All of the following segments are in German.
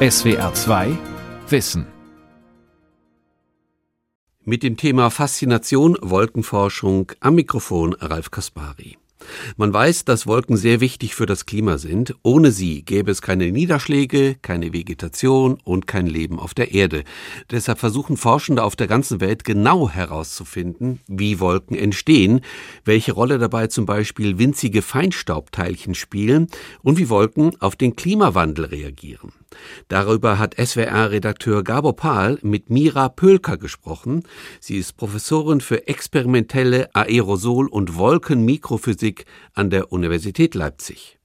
SWR 2 Wissen. Mit dem Thema Faszination Wolkenforschung am Mikrofon Ralf Kaspari. Man weiß, dass Wolken sehr wichtig für das Klima sind. Ohne sie gäbe es keine Niederschläge, keine Vegetation und kein Leben auf der Erde. Deshalb versuchen Forschende auf der ganzen Welt genau herauszufinden, wie Wolken entstehen, welche Rolle dabei zum Beispiel winzige Feinstaubteilchen spielen und wie Wolken auf den Klimawandel reagieren. Darüber hat SWR-Redakteur Gabor Pahl mit Mira Pölker gesprochen. Sie ist Professorin für experimentelle Aerosol- und Wolkenmikrophysik an der Universität Leipzig.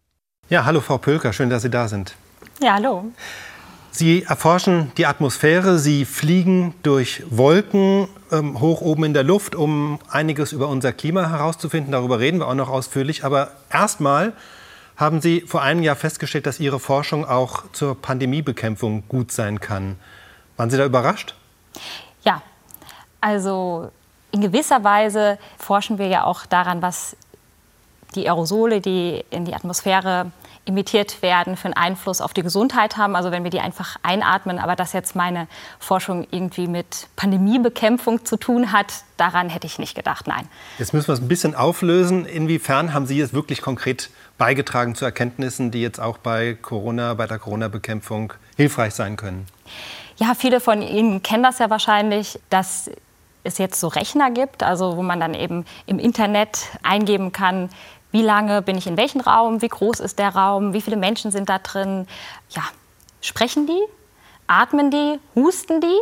Ja, hallo Frau Pölker, schön, dass Sie da sind. Ja, hallo. Sie erforschen die Atmosphäre, Sie fliegen durch Wolken ähm, hoch oben in der Luft, um einiges über unser Klima herauszufinden. Darüber reden wir auch noch ausführlich. Aber erstmal haben Sie vor einem Jahr festgestellt, dass Ihre Forschung auch zur Pandemiebekämpfung gut sein kann. Waren Sie da überrascht? Ja, also in gewisser Weise forschen wir ja auch daran, was die Aerosole, die in die Atmosphäre emittiert werden, für einen Einfluss auf die Gesundheit haben. Also wenn wir die einfach einatmen, aber dass jetzt meine Forschung irgendwie mit Pandemiebekämpfung zu tun hat, daran hätte ich nicht gedacht, nein. Jetzt müssen wir es ein bisschen auflösen. Inwiefern haben Sie es wirklich konkret beigetragen zu Erkenntnissen, die jetzt auch bei Corona, bei der Corona-Bekämpfung hilfreich sein können? Ja, viele von Ihnen kennen das ja wahrscheinlich, dass es jetzt so Rechner gibt, also wo man dann eben im Internet eingeben kann, wie lange bin ich in welchem Raum, wie groß ist der Raum, wie viele Menschen sind da drin. Ja, sprechen die, atmen die, husten die?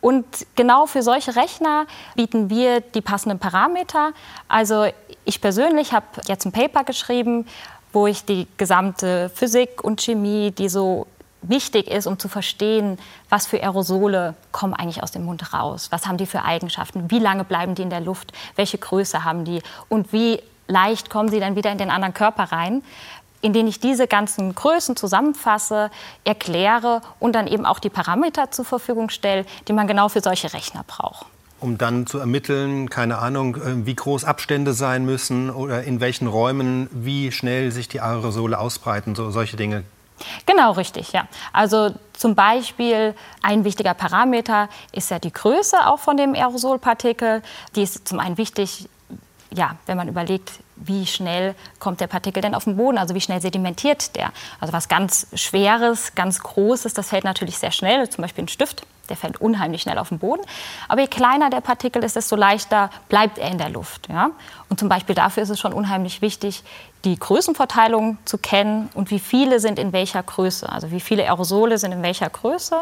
Und genau für solche Rechner bieten wir die passenden Parameter. Also ich persönlich habe jetzt ein Paper geschrieben, wo ich die gesamte Physik und Chemie, die so wichtig ist, um zu verstehen, was für Aerosole kommen eigentlich aus dem Mund raus, was haben die für Eigenschaften, wie lange bleiben die in der Luft, welche Größe haben die? Und wie leicht kommen sie dann wieder in den anderen Körper rein, in denen ich diese ganzen Größen zusammenfasse, erkläre und dann eben auch die Parameter zur Verfügung stelle, die man genau für solche Rechner braucht um dann zu ermitteln, keine Ahnung, äh, wie groß Abstände sein müssen oder in welchen Räumen, wie schnell sich die Aerosole ausbreiten, so solche Dinge. Genau, richtig, ja. Also zum Beispiel ein wichtiger Parameter ist ja die Größe auch von dem Aerosolpartikel. Die ist zum einen wichtig, ja, wenn man überlegt, wie schnell kommt der Partikel denn auf den Boden, also wie schnell sedimentiert der. Also was ganz Schweres, ganz Großes, das fällt natürlich sehr schnell, zum Beispiel ein Stift, der fällt unheimlich schnell auf den Boden. Aber je kleiner der Partikel ist, desto leichter bleibt er in der Luft. Ja? Und zum Beispiel dafür ist es schon unheimlich wichtig, die Größenverteilung zu kennen und wie viele sind in welcher Größe. Also wie viele Aerosole sind in welcher Größe,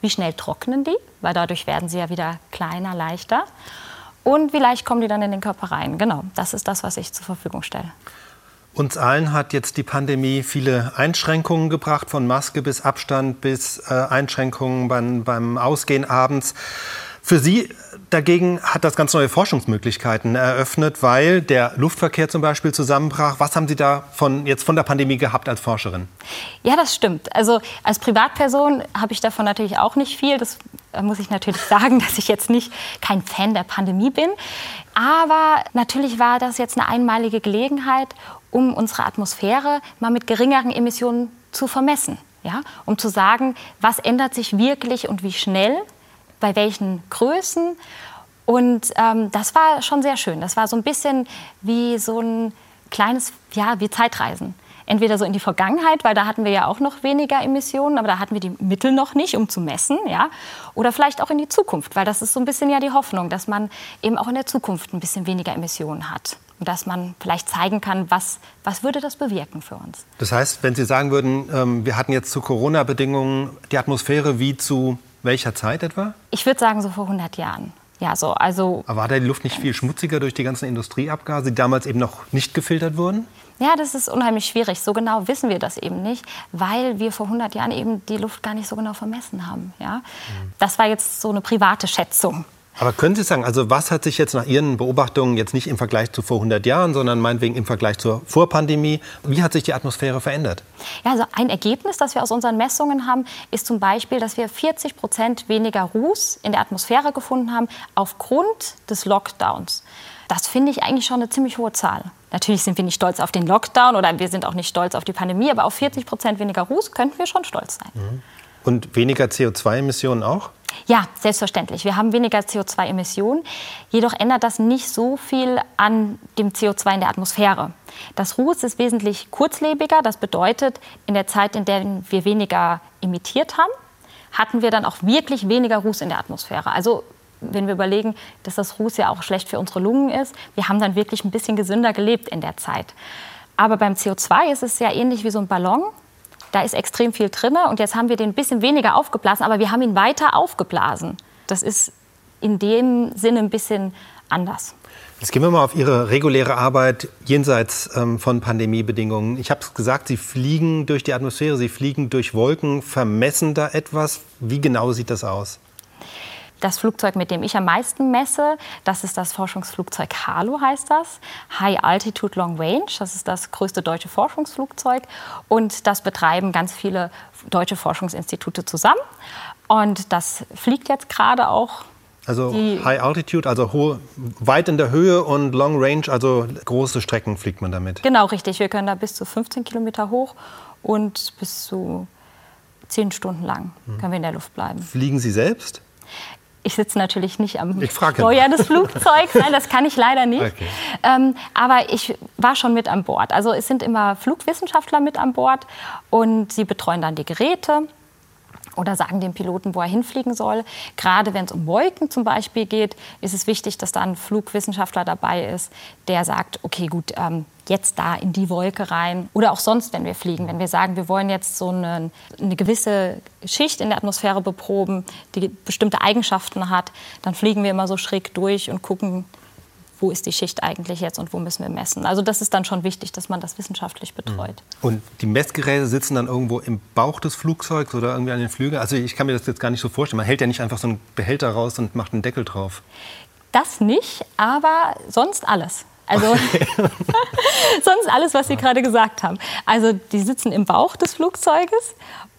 wie schnell trocknen die, weil dadurch werden sie ja wieder kleiner, leichter. Und wie leicht kommen die dann in den Körper rein. Genau, das ist das, was ich zur Verfügung stelle. Uns allen hat jetzt die Pandemie viele Einschränkungen gebracht, von Maske bis Abstand bis äh, Einschränkungen beim, beim Ausgehen abends. Für Sie dagegen hat das ganz neue Forschungsmöglichkeiten eröffnet, weil der Luftverkehr zum Beispiel zusammenbrach. Was haben Sie da von, jetzt von der Pandemie gehabt als Forscherin? Ja, das stimmt. Also als Privatperson habe ich davon natürlich auch nicht viel. Das muss ich natürlich sagen, dass ich jetzt nicht kein Fan der Pandemie bin. Aber natürlich war das jetzt eine einmalige Gelegenheit, um unsere Atmosphäre mal mit geringeren Emissionen zu vermessen. Ja? Um zu sagen, was ändert sich wirklich und wie schnell bei welchen Größen. Und ähm, das war schon sehr schön. Das war so ein bisschen wie so ein kleines, ja, wie Zeitreisen. Entweder so in die Vergangenheit, weil da hatten wir ja auch noch weniger Emissionen, aber da hatten wir die Mittel noch nicht, um zu messen, ja. Oder vielleicht auch in die Zukunft, weil das ist so ein bisschen ja die Hoffnung, dass man eben auch in der Zukunft ein bisschen weniger Emissionen hat. Und dass man vielleicht zeigen kann, was, was würde das bewirken für uns. Das heißt, wenn Sie sagen würden, ähm, wir hatten jetzt zu Corona-Bedingungen die Atmosphäre wie zu welcher Zeit etwa? Ich würde sagen so vor 100 Jahren. Ja, so, also Aber war da die Luft nicht viel schmutziger durch die ganzen Industrieabgase, die damals eben noch nicht gefiltert wurden? Ja, das ist unheimlich schwierig. So genau wissen wir das eben nicht, weil wir vor 100 Jahren eben die Luft gar nicht so genau vermessen haben. Ja? Das war jetzt so eine private Schätzung. Aber können Sie sagen, also was hat sich jetzt nach Ihren Beobachtungen jetzt nicht im Vergleich zu vor 100 Jahren, sondern meinetwegen im Vergleich zur Vorpandemie, wie hat sich die Atmosphäre verändert? Ja, also ein Ergebnis, das wir aus unseren Messungen haben, ist zum Beispiel, dass wir 40 Prozent weniger Ruß in der Atmosphäre gefunden haben aufgrund des Lockdowns. Das finde ich eigentlich schon eine ziemlich hohe Zahl. Natürlich sind wir nicht stolz auf den Lockdown oder wir sind auch nicht stolz auf die Pandemie, aber auf 40 Prozent weniger Ruß könnten wir schon stolz sein. Mhm. Und weniger CO2-Emissionen auch? Ja, selbstverständlich. Wir haben weniger CO2-Emissionen. Jedoch ändert das nicht so viel an dem CO2 in der Atmosphäre. Das Ruß ist wesentlich kurzlebiger. Das bedeutet, in der Zeit, in der wir weniger emittiert haben, hatten wir dann auch wirklich weniger Ruß in der Atmosphäre. Also wenn wir überlegen, dass das Ruß ja auch schlecht für unsere Lungen ist, wir haben dann wirklich ein bisschen gesünder gelebt in der Zeit. Aber beim CO2 ist es ja ähnlich wie so ein Ballon. Da ist extrem viel drin und jetzt haben wir den ein bisschen weniger aufgeblasen, aber wir haben ihn weiter aufgeblasen. Das ist in dem Sinne ein bisschen anders. Jetzt gehen wir mal auf Ihre reguläre Arbeit jenseits ähm, von Pandemiebedingungen. Ich habe es gesagt, Sie fliegen durch die Atmosphäre, Sie fliegen durch Wolken, vermessen da etwas. Wie genau sieht das aus? Das Flugzeug, mit dem ich am meisten messe, das ist das Forschungsflugzeug HALO, heißt das. High Altitude Long Range. Das ist das größte deutsche Forschungsflugzeug. Und das betreiben ganz viele deutsche Forschungsinstitute zusammen. Und das fliegt jetzt gerade auch also High Altitude, also hohe, weit in der Höhe und Long Range, also große Strecken fliegt man damit. Genau, richtig. Wir können da bis zu 15 Kilometer hoch und bis zu 10 Stunden lang mhm. können wir in der Luft bleiben. Fliegen Sie selbst? Ich sitze natürlich nicht am Steuer des Flugzeugs, nein, das kann ich leider nicht. Okay. Ähm, aber ich war schon mit an Bord. Also es sind immer Flugwissenschaftler mit an Bord und sie betreuen dann die Geräte oder sagen dem Piloten, wo er hinfliegen soll. Gerade wenn es um Wolken zum Beispiel geht, ist es wichtig, dass da ein Flugwissenschaftler dabei ist, der sagt, okay, gut, ähm, jetzt da in die Wolke rein. Oder auch sonst, wenn wir fliegen. Wenn wir sagen, wir wollen jetzt so eine, eine gewisse Schicht in der Atmosphäre beproben, die bestimmte Eigenschaften hat, dann fliegen wir immer so schräg durch und gucken, wo ist die Schicht eigentlich jetzt und wo müssen wir messen. Also das ist dann schon wichtig, dass man das wissenschaftlich betreut. Mhm. Und die Messgeräte sitzen dann irgendwo im Bauch des Flugzeugs oder irgendwie an den Flügeln? Also ich kann mir das jetzt gar nicht so vorstellen. Man hält ja nicht einfach so einen Behälter raus und macht einen Deckel drauf. Das nicht, aber sonst alles. Also sonst alles, was Sie gerade gesagt haben. Also die sitzen im Bauch des Flugzeuges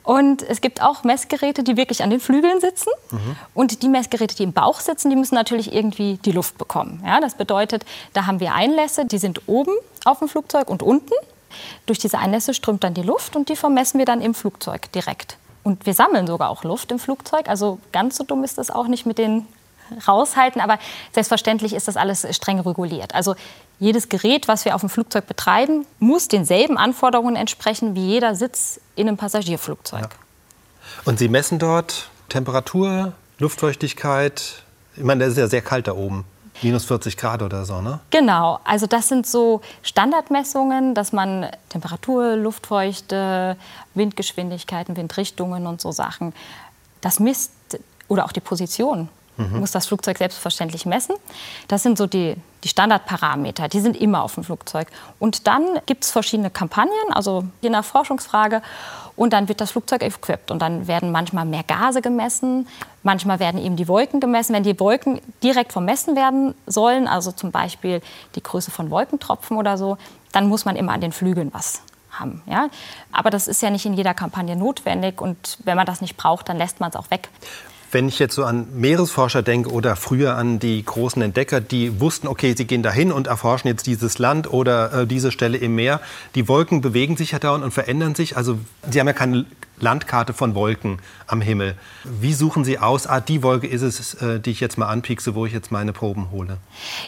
und es gibt auch Messgeräte, die wirklich an den Flügeln sitzen. Mhm. Und die Messgeräte, die im Bauch sitzen, die müssen natürlich irgendwie die Luft bekommen. Ja, das bedeutet, da haben wir Einlässe, die sind oben auf dem Flugzeug und unten. Durch diese Einlässe strömt dann die Luft und die vermessen wir dann im Flugzeug direkt. Und wir sammeln sogar auch Luft im Flugzeug. Also ganz so dumm ist das auch nicht mit den raushalten. Aber selbstverständlich ist das alles streng reguliert. Also jedes Gerät, was wir auf dem Flugzeug betreiben, muss denselben Anforderungen entsprechen wie jeder Sitz in einem Passagierflugzeug. Ja. Und Sie messen dort Temperatur, Luftfeuchtigkeit? Ich meine, das ist ja sehr kalt da oben. Minus 40 Grad oder so, ne? Genau, also das sind so Standardmessungen, dass man Temperatur, Luftfeuchte, Windgeschwindigkeiten, Windrichtungen und so Sachen, das misst oder auch die Position mhm. muss das Flugzeug selbstverständlich messen. Das sind so die, die Standardparameter, die sind immer auf dem Flugzeug. Und dann gibt es verschiedene Kampagnen, also je nach Forschungsfrage. Und dann wird das Flugzeug equipped. Und dann werden manchmal mehr Gase gemessen, manchmal werden eben die Wolken gemessen. Wenn die Wolken direkt vermessen werden sollen, also zum Beispiel die Größe von Wolkentropfen oder so, dann muss man immer an den Flügeln was haben. Ja? Aber das ist ja nicht in jeder Kampagne notwendig und wenn man das nicht braucht, dann lässt man es auch weg. Wenn ich jetzt so an Meeresforscher denke oder früher an die großen Entdecker, die wussten, okay, sie gehen dahin und erforschen jetzt dieses Land oder äh, diese Stelle im Meer. Die Wolken bewegen sich ja dauernd und verändern sich. Also sie haben ja keine Landkarte von Wolken am Himmel. Wie suchen Sie aus, ah, die Wolke ist es, äh, die ich jetzt mal anpiekse, wo ich jetzt meine Proben hole?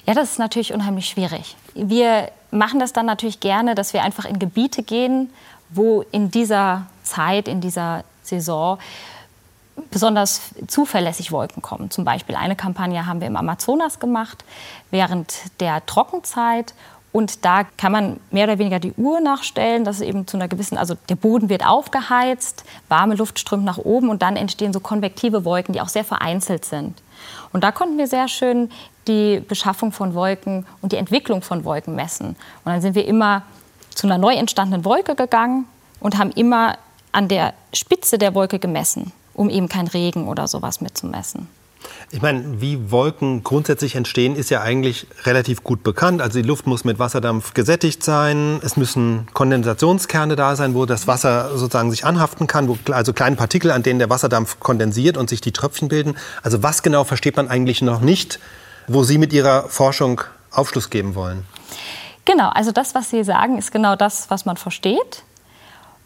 Ja, das ist natürlich unheimlich schwierig. Wir machen das dann natürlich gerne, dass wir einfach in Gebiete gehen, wo in dieser Zeit, in dieser Saison besonders zuverlässig Wolken kommen. Zum Beispiel eine Kampagne haben wir im Amazonas gemacht während der Trockenzeit. Und da kann man mehr oder weniger die Uhr nachstellen, dass eben zu einer gewissen, also der Boden wird aufgeheizt, warme Luft strömt nach oben und dann entstehen so konvektive Wolken, die auch sehr vereinzelt sind. Und da konnten wir sehr schön die Beschaffung von Wolken und die Entwicklung von Wolken messen. Und dann sind wir immer zu einer neu entstandenen Wolke gegangen und haben immer an der Spitze der Wolke gemessen um eben kein Regen oder sowas mitzumessen. Ich meine, wie Wolken grundsätzlich entstehen, ist ja eigentlich relativ gut bekannt. Also die Luft muss mit Wasserdampf gesättigt sein. Es müssen Kondensationskerne da sein, wo das Wasser sozusagen sich anhaften kann, wo, also kleine Partikel, an denen der Wasserdampf kondensiert und sich die Tröpfchen bilden. Also was genau versteht man eigentlich noch nicht, wo Sie mit Ihrer Forschung Aufschluss geben wollen? Genau, also das, was Sie sagen, ist genau das, was man versteht.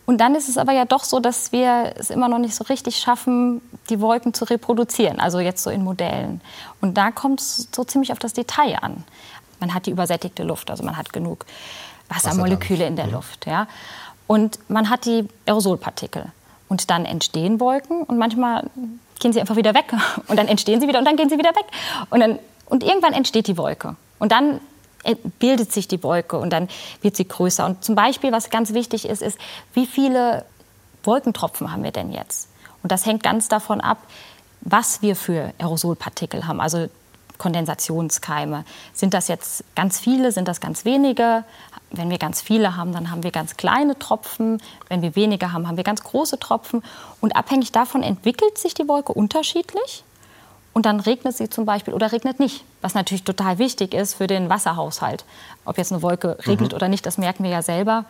Und dann ist es aber ja doch so, dass wir es immer noch nicht so richtig schaffen, die Wolken zu reproduzieren, also jetzt so in Modellen. Und da kommt es so ziemlich auf das Detail an. Man hat die übersättigte Luft, also man hat genug Wassermoleküle in der. Luft. Ja? Und man hat die Aerosolpartikel. Und dann entstehen Wolken und manchmal gehen sie einfach wieder weg. Und dann entstehen sie wieder und dann gehen sie wieder weg. Und, dann, und irgendwann entsteht die Wolke. Und dann bildet sich die Wolke und dann wird sie größer. Und zum Beispiel, was ganz wichtig ist, ist, wie viele Wolkentropfen haben wir denn jetzt? Und das hängt ganz davon ab, was wir für Aerosolpartikel haben, also Kondensationskeime. Sind das jetzt ganz viele, sind das ganz wenige? Wenn wir ganz viele haben, dann haben wir ganz kleine Tropfen. Wenn wir weniger haben, haben wir ganz große Tropfen. Und abhängig davon entwickelt sich die Wolke unterschiedlich und dann regnet sie zum Beispiel oder regnet nicht, was natürlich total wichtig ist für den Wasserhaushalt. Ob jetzt eine Wolke regnet mhm. oder nicht, das merken wir ja selber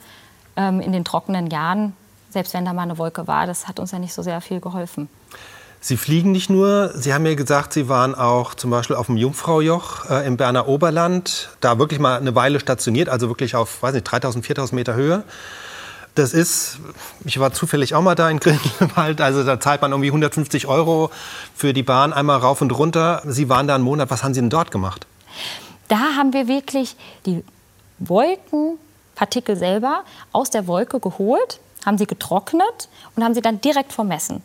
ähm, in den trockenen Jahren. Selbst wenn da mal eine Wolke war, das hat uns ja nicht so sehr viel geholfen. Sie fliegen nicht nur, Sie haben ja gesagt, Sie waren auch zum Beispiel auf dem Jungfraujoch äh, im Berner Oberland, da wirklich mal eine Weile stationiert, also wirklich auf, weiß nicht, 3000, 4000 Meter Höhe. Das ist, ich war zufällig auch mal da in Grindelwald, also da zahlt man irgendwie 150 Euro für die Bahn einmal rauf und runter. Sie waren da einen Monat, was haben Sie denn dort gemacht? Da haben wir wirklich die Wolkenpartikel selber aus der Wolke geholt, haben sie getrocknet und haben sie dann direkt vermessen.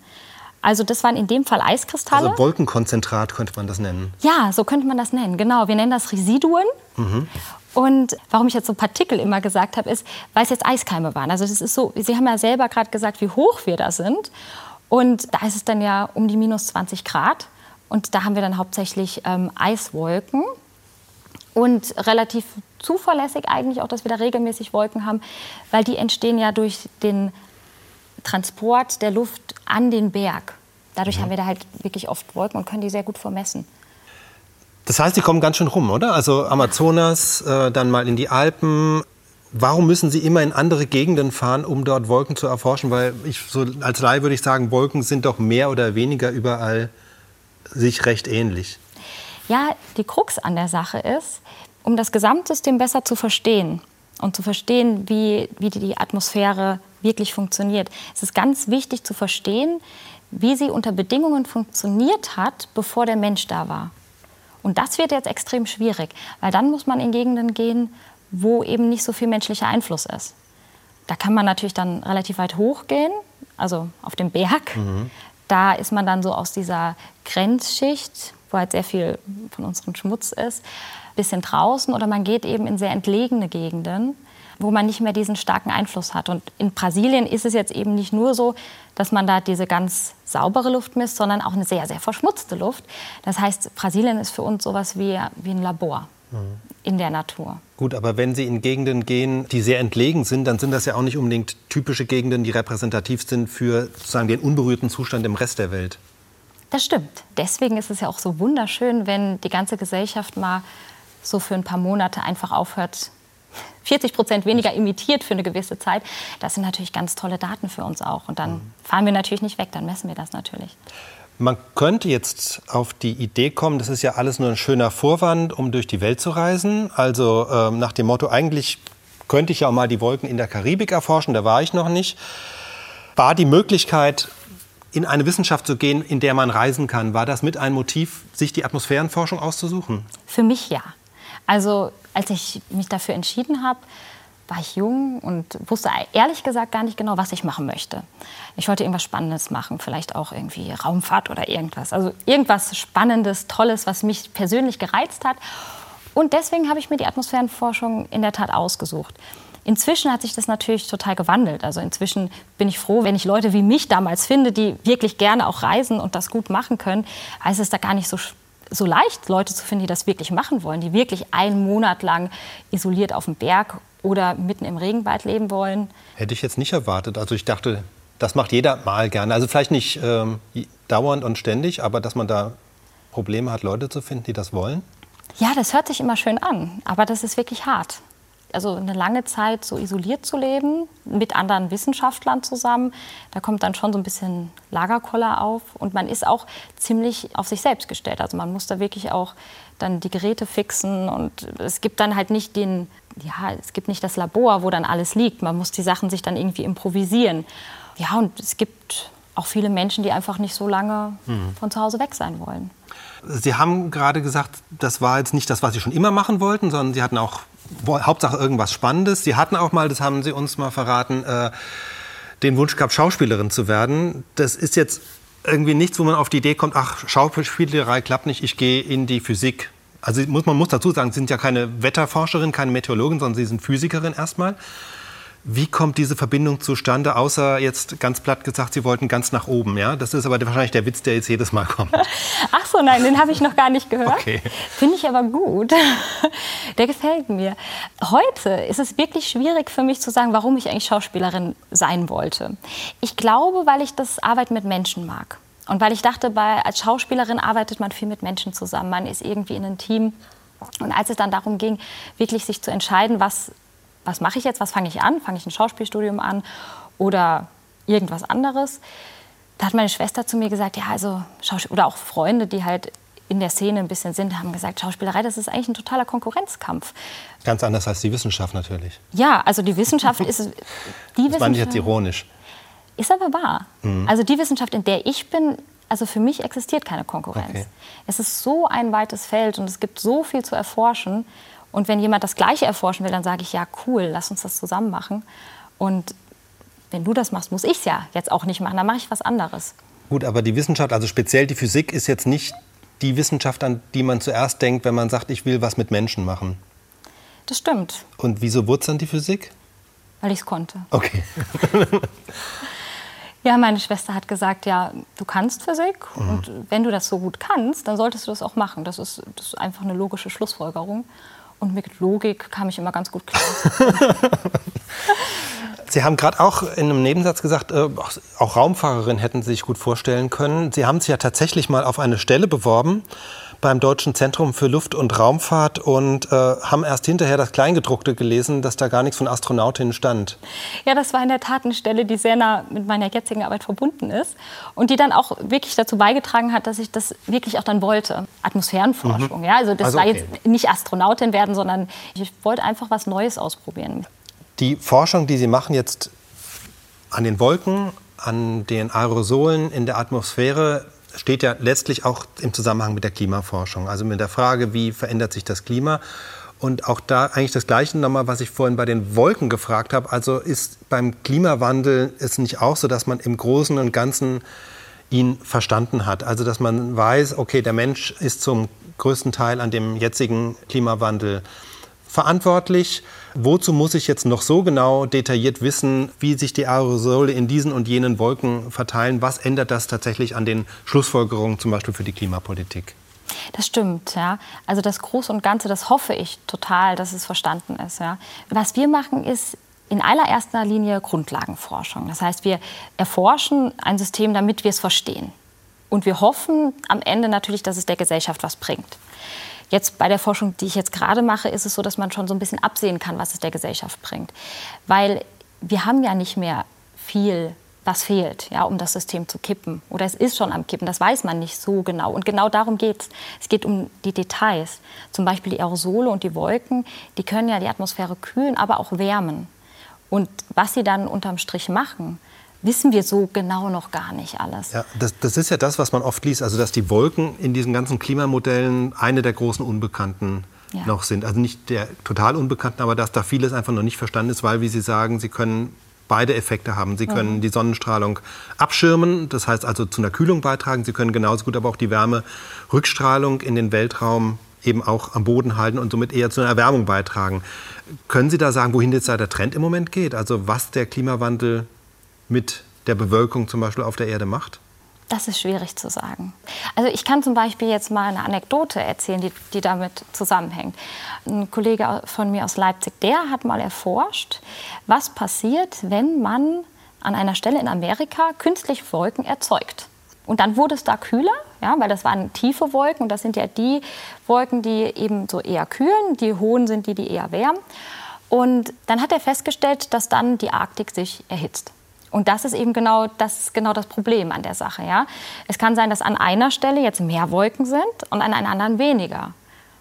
Also das waren in dem Fall Eiskristalle. Also Wolkenkonzentrat könnte man das nennen. Ja, so könnte man das nennen, genau. Wir nennen das Residuen. Mhm. Und warum ich jetzt so Partikel immer gesagt habe, ist, weil es jetzt Eiskeime waren. Also das ist so, Sie haben ja selber gerade gesagt, wie hoch wir da sind. Und da ist es dann ja um die minus 20 Grad. Und da haben wir dann hauptsächlich ähm, Eiswolken. Und relativ zuverlässig eigentlich auch, dass wir da regelmäßig Wolken haben, weil die entstehen ja durch den Transport der Luft an den Berg. Dadurch mhm. haben wir da halt wirklich oft Wolken und können die sehr gut vermessen. Das heißt, die kommen ganz schön rum, oder? Also Amazonas, äh, dann mal in die Alpen. Warum müssen Sie immer in andere Gegenden fahren, um dort Wolken zu erforschen? Weil ich so als Laie würde ich sagen, Wolken sind doch mehr oder weniger überall sich recht ähnlich. Ja, die Krux an der Sache ist, um das Gesamtsystem besser zu verstehen und zu verstehen, wie, wie die Atmosphäre wirklich funktioniert, ist es ganz wichtig zu verstehen, wie sie unter Bedingungen funktioniert hat, bevor der Mensch da war. Und das wird jetzt extrem schwierig, weil dann muss man in Gegenden gehen, wo eben nicht so viel menschlicher Einfluss ist. Da kann man natürlich dann relativ weit hochgehen, also auf dem Berg. Mhm. Da ist man dann so aus dieser Grenzschicht, wo halt sehr viel von unserem Schmutz ist, bisschen draußen oder man geht eben in sehr entlegene Gegenden wo man nicht mehr diesen starken Einfluss hat. Und in Brasilien ist es jetzt eben nicht nur so, dass man da diese ganz saubere Luft misst, sondern auch eine sehr, sehr verschmutzte Luft. Das heißt, Brasilien ist für uns sowas wie, wie ein Labor mhm. in der Natur. Gut, aber wenn Sie in Gegenden gehen, die sehr entlegen sind, dann sind das ja auch nicht unbedingt typische Gegenden, die repräsentativ sind für sozusagen den unberührten Zustand im Rest der Welt. Das stimmt. Deswegen ist es ja auch so wunderschön, wenn die ganze Gesellschaft mal so für ein paar Monate einfach aufhört, 40 Prozent weniger emittiert für eine gewisse Zeit. Das sind natürlich ganz tolle Daten für uns auch. Und dann fahren wir natürlich nicht weg, dann messen wir das natürlich. Man könnte jetzt auf die Idee kommen, das ist ja alles nur ein schöner Vorwand, um durch die Welt zu reisen. Also ähm, nach dem Motto, eigentlich könnte ich ja auch mal die Wolken in der Karibik erforschen, da war ich noch nicht. War die Möglichkeit, in eine Wissenschaft zu gehen, in der man reisen kann, war das mit ein Motiv, sich die Atmosphärenforschung auszusuchen? Für mich ja. Also als ich mich dafür entschieden habe, war ich jung und wusste ehrlich gesagt gar nicht genau, was ich machen möchte. Ich wollte irgendwas Spannendes machen, vielleicht auch irgendwie Raumfahrt oder irgendwas. Also irgendwas Spannendes, Tolles, was mich persönlich gereizt hat. Und deswegen habe ich mir die Atmosphärenforschung in der Tat ausgesucht. Inzwischen hat sich das natürlich total gewandelt. Also inzwischen bin ich froh, wenn ich Leute wie mich damals finde, die wirklich gerne auch reisen und das gut machen können, heißt es da gar nicht so so leicht, Leute zu finden, die das wirklich machen wollen, die wirklich einen Monat lang isoliert auf dem Berg oder mitten im Regenwald leben wollen. Hätte ich jetzt nicht erwartet. Also ich dachte, das macht jeder mal gerne. Also vielleicht nicht ähm, dauernd und ständig, aber dass man da Probleme hat, Leute zu finden, die das wollen. Ja, das hört sich immer schön an, aber das ist wirklich hart. Also eine lange Zeit so isoliert zu leben, mit anderen Wissenschaftlern zusammen. Da kommt dann schon so ein bisschen Lagerkoller auf und man ist auch ziemlich auf sich selbst gestellt. Also man muss da wirklich auch dann die Geräte fixen und es gibt dann halt nicht den, ja, es gibt nicht das Labor, wo dann alles liegt. Man muss die Sachen sich dann irgendwie improvisieren. Ja, und es gibt auch viele Menschen, die einfach nicht so lange mhm. von zu Hause weg sein wollen. Sie haben gerade gesagt, das war jetzt nicht das, was Sie schon immer machen wollten, sondern Sie hatten auch Hauptsache irgendwas Spannendes. Sie hatten auch mal, das haben Sie uns mal verraten, äh, den Wunsch gehabt, Schauspielerin zu werden. Das ist jetzt irgendwie nichts, wo man auf die Idee kommt, ach, Schauspielerei klappt nicht, ich gehe in die Physik. Also muss, man muss dazu sagen, Sie sind ja keine Wetterforscherin, keine Meteorologin, sondern Sie sind Physikerin erstmal. Wie kommt diese Verbindung zustande, außer jetzt ganz platt gesagt, Sie wollten ganz nach oben? Ja? Das ist aber wahrscheinlich der Witz, der jetzt jedes Mal kommt. Ach so, nein, den habe ich noch gar nicht gehört. Okay. Finde ich aber gut. Der gefällt mir. Heute ist es wirklich schwierig für mich zu sagen, warum ich eigentlich Schauspielerin sein wollte. Ich glaube, weil ich das Arbeit mit Menschen mag. Und weil ich dachte, bei, als Schauspielerin arbeitet man viel mit Menschen zusammen. Man ist irgendwie in einem Team. Und als es dann darum ging, wirklich sich zu entscheiden, was was mache ich jetzt, was fange ich an? Fange ich ein Schauspielstudium an oder irgendwas anderes? Da hat meine Schwester zu mir gesagt, ja, also oder auch Freunde, die halt in der Szene ein bisschen sind, haben gesagt, Schauspielerei, das ist eigentlich ein totaler Konkurrenzkampf. Ganz anders als die Wissenschaft natürlich. Ja, also die Wissenschaft ist die das meine ich jetzt ironisch. Ist aber wahr. Mhm. Also die Wissenschaft, in der ich bin, also für mich existiert keine Konkurrenz. Okay. Es ist so ein weites Feld und es gibt so viel zu erforschen. Und wenn jemand das Gleiche erforschen will, dann sage ich, ja, cool, lass uns das zusammen machen. Und wenn du das machst, muss ich es ja jetzt auch nicht machen, dann mache ich was anderes. Gut, aber die Wissenschaft, also speziell die Physik, ist jetzt nicht die Wissenschaft, an die man zuerst denkt, wenn man sagt, ich will was mit Menschen machen. Das stimmt. Und wieso wurde es dann die Physik? Weil ich es konnte. Okay. ja, meine Schwester hat gesagt, ja, du kannst Physik mhm. und wenn du das so gut kannst, dann solltest du das auch machen. Das ist, das ist einfach eine logische Schlussfolgerung. Und mit Logik kam ich immer ganz gut klar. Sie haben gerade auch in einem Nebensatz gesagt, äh, auch Raumfahrerinnen hätten Sie sich gut vorstellen können. Sie haben sich ja tatsächlich mal auf eine Stelle beworben beim Deutschen Zentrum für Luft- und Raumfahrt und äh, haben erst hinterher das Kleingedruckte gelesen, dass da gar nichts von Astronautinnen stand. Ja, das war in der Tat eine Stelle, die sehr nah mit meiner jetzigen Arbeit verbunden ist und die dann auch wirklich dazu beigetragen hat, dass ich das wirklich auch dann wollte. Atmosphärenforschung, mhm. ja, also das also okay. war jetzt nicht Astronautin werden, sondern ich wollte einfach was Neues ausprobieren. Die Forschung, die Sie machen jetzt an den Wolken, an den Aerosolen in der Atmosphäre, steht ja letztlich auch im Zusammenhang mit der Klimaforschung. Also mit der Frage, wie verändert sich das Klima? Und auch da eigentlich das Gleiche nochmal, was ich vorhin bei den Wolken gefragt habe. Also ist beim Klimawandel es nicht auch so, dass man im Großen und Ganzen ihn verstanden hat? Also dass man weiß, okay, der Mensch ist zum größten Teil an dem jetzigen Klimawandel verantwortlich. Wozu muss ich jetzt noch so genau detailliert wissen, wie sich die Aerosole in diesen und jenen Wolken verteilen? Was ändert das tatsächlich an den Schlussfolgerungen zum Beispiel für die Klimapolitik? Das stimmt, ja. Also das Große und Ganze, das hoffe ich total, dass es verstanden ist. Ja. Was wir machen, ist in allererster Linie Grundlagenforschung. Das heißt, wir erforschen ein System, damit wir es verstehen. Und wir hoffen am Ende natürlich, dass es der Gesellschaft was bringt. Jetzt bei der Forschung, die ich jetzt gerade mache, ist es so, dass man schon so ein bisschen absehen kann, was es der Gesellschaft bringt. Weil wir haben ja nicht mehr viel was fehlt, ja, um das System zu kippen. Oder es ist schon am Kippen, das weiß man nicht so genau. Und genau darum geht es. Es geht um die Details. Zum Beispiel die Aerosole und die Wolken, die können ja die Atmosphäre kühlen, aber auch wärmen. Und was sie dann unterm Strich machen, wissen wir so genau noch gar nicht alles. Ja, das, das, ist ja das, was man oft liest, also dass die Wolken in diesen ganzen Klimamodellen eine der großen Unbekannten ja. noch sind. Also nicht der total Unbekannten, aber dass da vieles einfach noch nicht verstanden ist, weil, wie Sie sagen, sie können beide Effekte haben. Sie können mhm. die Sonnenstrahlung abschirmen, das heißt also zu einer Kühlung beitragen. Sie können genauso gut aber auch die Wärmerückstrahlung in den Weltraum eben auch am Boden halten und somit eher zu einer Erwärmung beitragen. Können Sie da sagen, wohin jetzt da der Trend im Moment geht? Also was der Klimawandel mit der Bewölkung zum Beispiel auf der Erde macht? Das ist schwierig zu sagen. Also ich kann zum Beispiel jetzt mal eine Anekdote erzählen, die, die damit zusammenhängt. Ein Kollege von mir aus Leipzig, der hat mal erforscht, was passiert, wenn man an einer Stelle in Amerika künstlich Wolken erzeugt. Und dann wurde es da kühler, ja, weil das waren tiefe Wolken und das sind ja die Wolken, die eben so eher kühlen, die hohen sind die, die eher wärmen. Und dann hat er festgestellt, dass dann die Arktik sich erhitzt. Und das ist eben genau das, genau das Problem an der Sache. Ja? Es kann sein, dass an einer Stelle jetzt mehr Wolken sind und an einer anderen weniger.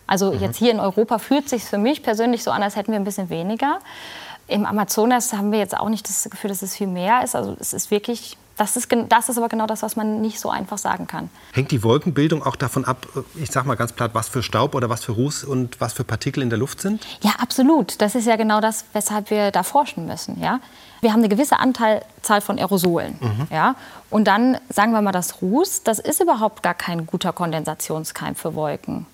Also mhm. jetzt hier in Europa fühlt es sich für mich persönlich so an, als hätten wir ein bisschen weniger. Im Amazonas haben wir jetzt auch nicht das Gefühl, dass es viel mehr ist. Also es ist wirklich das ist, das ist aber genau das, was man nicht so einfach sagen kann. Hängt die Wolkenbildung auch davon ab, äh, ich sage mal ganz platt, was für Staub oder was für Ruß und was für Partikel in der Luft sind? Ja, absolut. Das ist ja genau das, weshalb wir da forschen müssen. Ja? Wir haben eine gewisse Anteilzahl von Aerosolen. Mhm. Ja? Und dann sagen wir mal, das Ruß, das ist überhaupt gar kein guter Kondensationskeim für Wolken.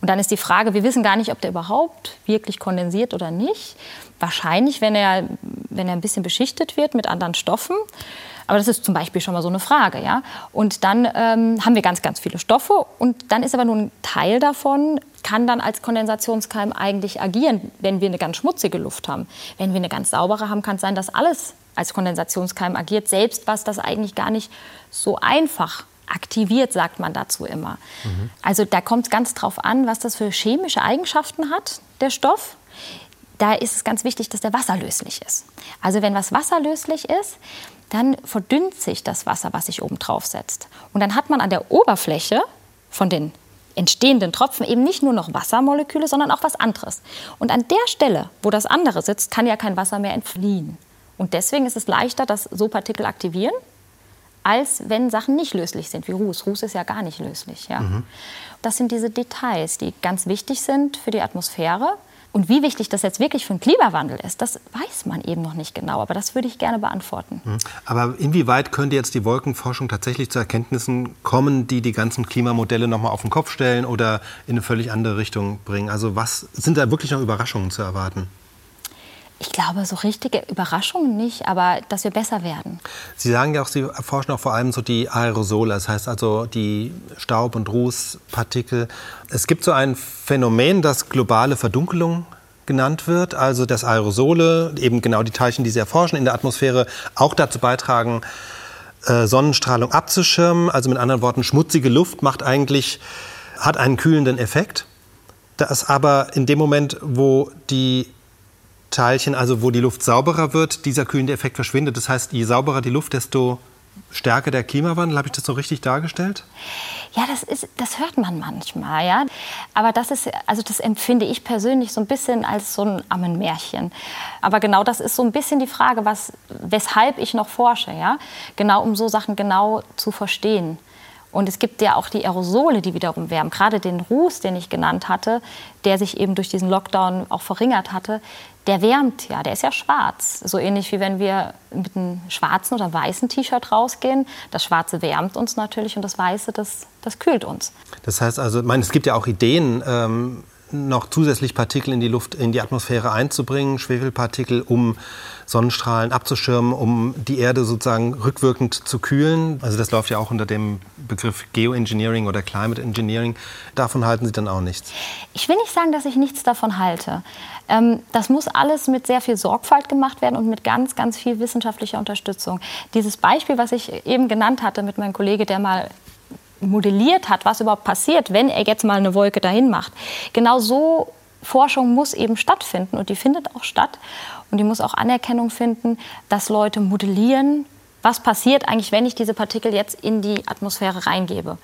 Und dann ist die Frage, wir wissen gar nicht, ob der überhaupt wirklich kondensiert oder nicht. Wahrscheinlich, wenn er, wenn er ein bisschen beschichtet wird mit anderen Stoffen. Aber das ist zum Beispiel schon mal so eine Frage. Ja? Und dann ähm, haben wir ganz, ganz viele Stoffe und dann ist aber nur ein Teil davon, kann dann als Kondensationskeim eigentlich agieren, wenn wir eine ganz schmutzige Luft haben. Wenn wir eine ganz saubere haben, kann es sein, dass alles als Kondensationskeim agiert, selbst was das eigentlich gar nicht so einfach aktiviert, sagt man dazu immer. Mhm. Also da kommt es ganz drauf an, was das für chemische Eigenschaften hat, der Stoff. Da ist es ganz wichtig, dass der wasserlöslich ist. Also wenn was wasserlöslich ist, dann verdünnt sich das Wasser, was sich oben drauf setzt. Und dann hat man an der Oberfläche von den entstehenden Tropfen eben nicht nur noch Wassermoleküle, sondern auch was anderes. Und an der Stelle, wo das andere sitzt, kann ja kein Wasser mehr entfliehen. Und deswegen ist es leichter, dass so Partikel aktivieren, als wenn Sachen nicht löslich sind, wie Ruß. Ruß ist ja gar nicht löslich. Ja. Mhm. Das sind diese Details, die ganz wichtig sind für die Atmosphäre und wie wichtig das jetzt wirklich für den Klimawandel ist, das weiß man eben noch nicht genau. Aber das würde ich gerne beantworten. Mhm. Aber inwieweit könnte jetzt die Wolkenforschung tatsächlich zu Erkenntnissen kommen, die die ganzen Klimamodelle noch mal auf den Kopf stellen oder in eine völlig andere Richtung bringen? Also was sind da wirklich noch Überraschungen zu erwarten? Ich glaube, so richtige Überraschungen nicht, aber dass wir besser werden. Sie sagen ja auch, Sie erforschen auch vor allem so die Aerosole, das heißt also die Staub- und Rußpartikel. Es gibt so ein Phänomen, das globale Verdunkelung genannt wird, also dass Aerosole, eben genau die Teilchen, die Sie erforschen in der Atmosphäre, auch dazu beitragen, äh, Sonnenstrahlung abzuschirmen. Also mit anderen Worten, schmutzige Luft macht eigentlich, hat einen kühlenden Effekt. Das aber in dem Moment, wo die Teilchen, also wo die Luft sauberer wird, dieser kühlende Effekt verschwindet. Das heißt, je sauberer die Luft, desto stärker der Klimawandel. Habe ich das so richtig dargestellt? Ja, das, ist, das hört man manchmal, ja. Aber das ist, also das empfinde ich persönlich so ein bisschen als so ein Ammenmärchen. Aber genau das ist so ein bisschen die Frage, was, weshalb ich noch forsche, ja. Genau um so Sachen genau zu verstehen. Und es gibt ja auch die Aerosole, die wiederum wärmen. Gerade den Ruß, den ich genannt hatte, der sich eben durch diesen Lockdown auch verringert hatte, der wärmt ja, der ist ja schwarz. So ähnlich wie wenn wir mit einem schwarzen oder weißen T-Shirt rausgehen. Das Schwarze wärmt uns natürlich und das Weiße, das, das kühlt uns. Das heißt also, ich meine, es gibt ja auch Ideen, ähm, noch zusätzlich Partikel in die Luft, in die Atmosphäre einzubringen, Schwefelpartikel, um Sonnenstrahlen abzuschirmen, um die Erde sozusagen rückwirkend zu kühlen. Also das läuft ja auch unter dem Begriff Geoengineering oder Climate Engineering. Davon halten Sie dann auch nichts? Ich will nicht sagen, dass ich nichts davon halte. Ähm, das muss alles mit sehr viel Sorgfalt gemacht werden und mit ganz, ganz viel wissenschaftlicher Unterstützung. Dieses Beispiel, was ich eben genannt hatte mit meinem Kollege, der mal modelliert hat, was überhaupt passiert, wenn er jetzt mal eine Wolke dahin macht. Genau so Forschung muss eben stattfinden und die findet auch statt. Und die muss auch Anerkennung finden, dass Leute modellieren, was passiert eigentlich, wenn ich diese Partikel jetzt in die Atmosphäre reingebe.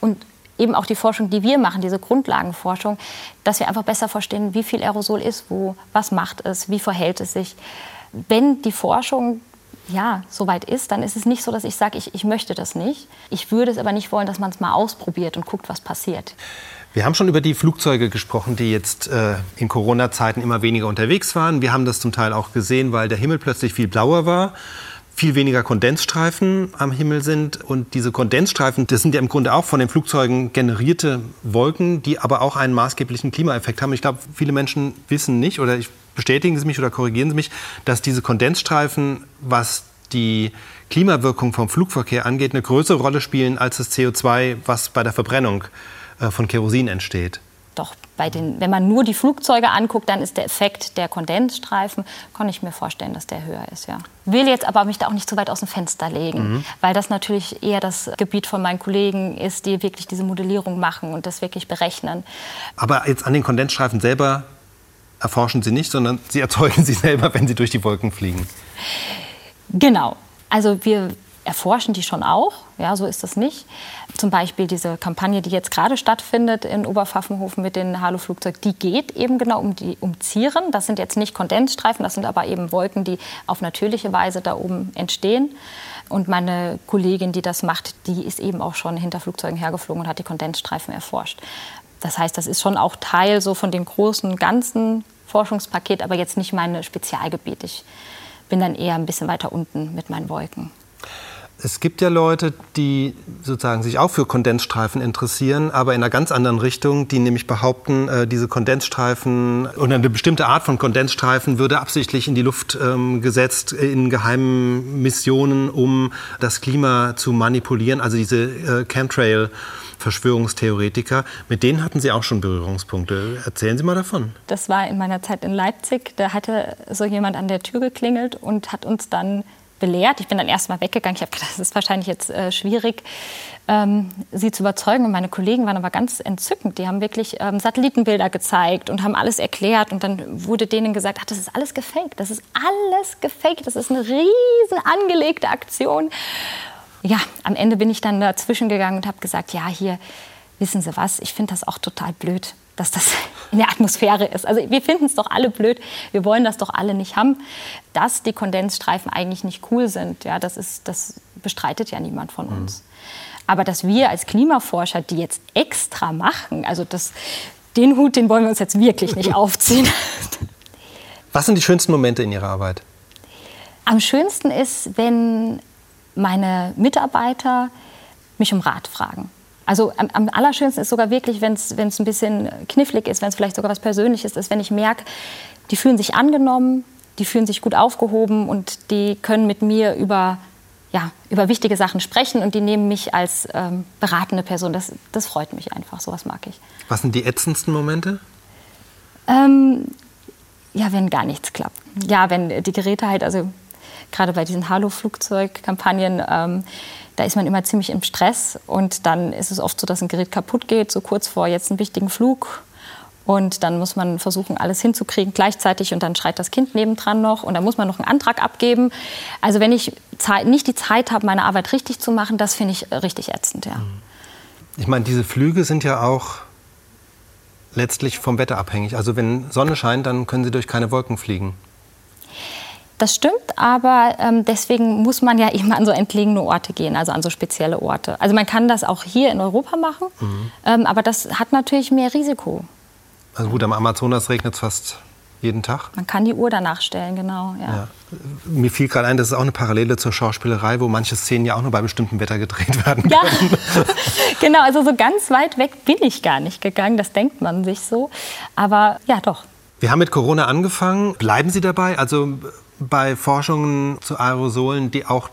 Und eben auch die Forschung, die wir machen, diese Grundlagenforschung, dass wir einfach besser verstehen, wie viel Aerosol ist wo, was macht es, wie verhält es sich. Wenn die Forschung ja, soweit ist, dann ist es nicht so, dass ich sage, ich, ich möchte das nicht. Ich würde es aber nicht wollen, dass man es mal ausprobiert und guckt, was passiert. Wir haben schon über die Flugzeuge gesprochen, die jetzt äh, in Corona-Zeiten immer weniger unterwegs waren. Wir haben das zum Teil auch gesehen, weil der Himmel plötzlich viel blauer war viel weniger Kondensstreifen am Himmel sind. Und diese Kondensstreifen, das sind ja im Grunde auch von den Flugzeugen generierte Wolken, die aber auch einen maßgeblichen Klimaeffekt haben. Ich glaube, viele Menschen wissen nicht, oder ich bestätigen Sie mich oder korrigieren Sie mich, dass diese Kondensstreifen, was die Klimawirkung vom Flugverkehr angeht, eine größere Rolle spielen als das CO2, was bei der Verbrennung äh, von Kerosin entsteht. Doch, bei den, wenn man nur die Flugzeuge anguckt, dann ist der Effekt der Kondensstreifen, kann ich mir vorstellen, dass der höher ist, ja. Will jetzt aber mich da auch nicht zu weit aus dem Fenster legen, mhm. weil das natürlich eher das Gebiet von meinen Kollegen ist, die wirklich diese Modellierung machen und das wirklich berechnen. Aber jetzt an den Kondensstreifen selber erforschen Sie nicht, sondern Sie erzeugen sie selber, wenn Sie durch die Wolken fliegen. Genau. Also wir erforschen die schon auch. Ja, so ist das nicht. Zum Beispiel diese Kampagne, die jetzt gerade stattfindet in Oberpfaffenhofen mit den Halo-Flugzeugen, die geht eben genau um die um Zieren. Das sind jetzt nicht Kondensstreifen, das sind aber eben Wolken, die auf natürliche Weise da oben entstehen. Und meine Kollegin, die das macht, die ist eben auch schon hinter Flugzeugen hergeflogen und hat die Kondensstreifen erforscht. Das heißt, das ist schon auch Teil so von dem großen ganzen Forschungspaket, aber jetzt nicht mein Spezialgebiet. Ich bin dann eher ein bisschen weiter unten mit meinen Wolken. Es gibt ja Leute, die sozusagen sich auch für Kondensstreifen interessieren, aber in einer ganz anderen Richtung, die nämlich behaupten, äh, diese Kondensstreifen oder eine bestimmte Art von Kondensstreifen würde absichtlich in die Luft ähm, gesetzt in geheimen Missionen, um das Klima zu manipulieren. Also diese äh, Chemtrail. Verschwörungstheoretiker. Mit denen hatten Sie auch schon Berührungspunkte. Erzählen Sie mal davon. Das war in meiner Zeit in Leipzig. Da hatte so jemand an der Tür geklingelt und hat uns dann belehrt. Ich bin dann erst mal weggegangen. Ich habe gedacht, das ist wahrscheinlich jetzt äh, schwierig, ähm, sie zu überzeugen. Und meine Kollegen waren aber ganz entzückend. Die haben wirklich ähm, Satellitenbilder gezeigt und haben alles erklärt. Und dann wurde denen gesagt, ach, das ist alles gefaked. Das ist alles gefaked. Das ist eine riesen angelegte Aktion. Ja, am Ende bin ich dann dazwischen gegangen und habe gesagt, ja, hier, wissen Sie was, ich finde das auch total blöd dass das in der Atmosphäre ist. Also wir finden es doch alle blöd, wir wollen das doch alle nicht haben, dass die Kondensstreifen eigentlich nicht cool sind. Ja, das, ist, das bestreitet ja niemand von mhm. uns. Mhm. Aber dass wir als Klimaforscher die jetzt extra machen, also das, den Hut, den wollen wir uns jetzt wirklich nicht aufziehen. Was sind die schönsten Momente in Ihrer Arbeit? Am schönsten ist, wenn meine Mitarbeiter mich um Rat fragen. Also am, am, allerschönsten ist sogar wirklich, wenn es ein bisschen knifflig ist, wenn es vielleicht sogar was Persönliches ist, wenn ich merke, die fühlen sich angenommen, die fühlen sich gut aufgehoben und die können mit mir über, ja, über wichtige Sachen sprechen und die nehmen mich als ähm, beratende Person. Das, das freut mich einfach, sowas mag ich. Was sind die ätzendsten Momente? Ähm, ja, wenn gar nichts klappt. Ja, wenn die Geräte halt, also gerade bei diesen Halo-Flugzeug-Kampagnen, ähm, da ist man immer ziemlich im Stress und dann ist es oft so, dass ein Gerät kaputt geht, so kurz vor jetzt einen wichtigen Flug. Und dann muss man versuchen, alles hinzukriegen gleichzeitig und dann schreit das Kind nebendran noch und dann muss man noch einen Antrag abgeben. Also wenn ich nicht die Zeit habe, meine Arbeit richtig zu machen, das finde ich richtig ätzend, ja. Ich meine, diese Flüge sind ja auch letztlich vom Wetter abhängig. Also wenn Sonne scheint, dann können Sie durch keine Wolken fliegen. Das stimmt, aber ähm, deswegen muss man ja eben an so entlegene Orte gehen, also an so spezielle Orte. Also man kann das auch hier in Europa machen, mhm. ähm, aber das hat natürlich mehr Risiko. Also gut, am Amazonas regnet es fast jeden Tag. Man kann die Uhr danach stellen, genau. Ja. Ja. Mir fiel gerade ein, das ist auch eine Parallele zur Schauspielerei, wo manche Szenen ja auch nur bei bestimmtem Wetter gedreht werden ja. genau, also so ganz weit weg bin ich gar nicht gegangen, das denkt man sich so. Aber ja, doch. Wir haben mit Corona angefangen. Bleiben Sie dabei? Also bei Forschungen zu Aerosolen, die auch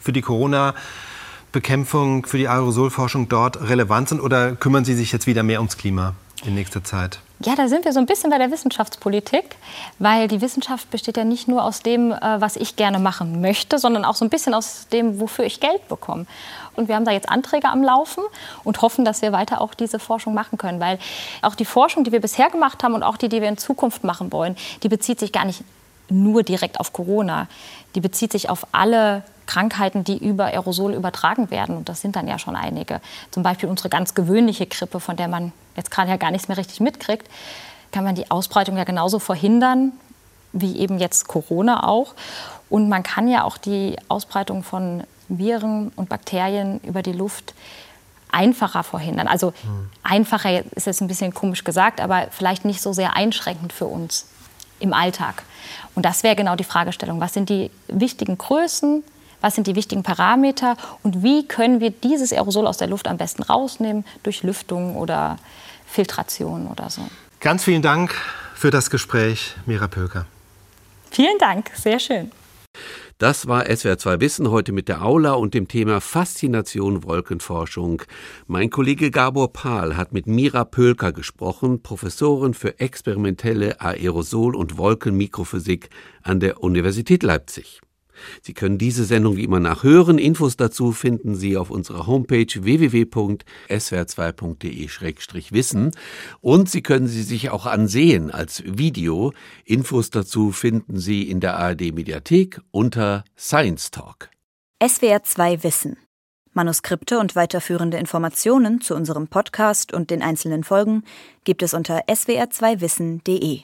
für die Corona-Bekämpfung, für die Aerosolforschung dort relevant sind? Oder kümmern Sie sich jetzt wieder mehr ums Klima in nächster Zeit? Ja, da sind wir so ein bisschen bei der Wissenschaftspolitik, weil die Wissenschaft besteht ja nicht nur aus dem, äh, was ich gerne machen möchte, sondern auch so ein bisschen aus dem, wofür ich Geld bekomme. Und wir haben da jetzt Anträge am Laufen und hoffen, dass wir weiter auch diese Forschung machen können, weil auch die Forschung, die wir bisher gemacht haben und auch die, die wir in Zukunft machen wollen, die bezieht sich gar nicht nur direkt auf Corona. Die bezieht sich auf alle Krankheiten, die über Aerosol übertragen werden. Und das sind dann ja schon einige. Zum Beispiel unsere ganz gewöhnliche Grippe, von der man jetzt gerade ja gar nichts mehr richtig mitkriegt, kann man die Ausbreitung ja genauso verhindern wie eben jetzt Corona auch. Und man kann ja auch die Ausbreitung von Viren und Bakterien über die Luft einfacher verhindern. Also mhm. einfacher ist jetzt ein bisschen komisch gesagt, aber vielleicht nicht so sehr einschränkend für uns im Alltag. Und das wäre genau die Fragestellung. Was sind die wichtigen Größen? Was sind die wichtigen Parameter? Und wie können wir dieses Aerosol aus der Luft am besten rausnehmen? Durch Lüftung oder Filtration oder so. Ganz vielen Dank für das Gespräch, Mira Pöker. Vielen Dank, sehr schön. Das war SWR 2 Wissen heute mit der Aula und dem Thema Faszination Wolkenforschung. Mein Kollege Gabor Pahl hat mit Mira Pölker gesprochen, Professorin für experimentelle Aerosol- und Wolkenmikrophysik an der Universität Leipzig. Sie können diese Sendung wie immer nachhören. Infos dazu finden Sie auf unserer Homepage www.swr2.de-wissen und Sie können sie sich auch ansehen als Video. Infos dazu finden Sie in der ARD Mediathek unter Science Talk. SWR2 Wissen. Manuskripte und weiterführende Informationen zu unserem Podcast und den einzelnen Folgen gibt es unter swr2wissen.de.